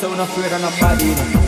so no fear on nobody.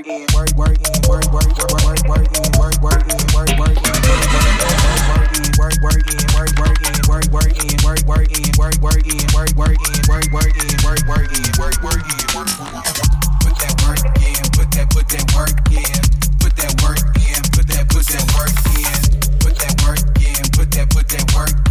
working, work, working, work, work, work, work, working, work, working, work, working, work, working, work, working, work, working, work, working, work, working, work, working, work, working, work, working, work, working, work, put that work in, put that, put that work in, put that work in, put that, put that work in, put that work in, put that, put that work in.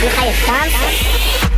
no Caio Santos.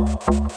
Toma.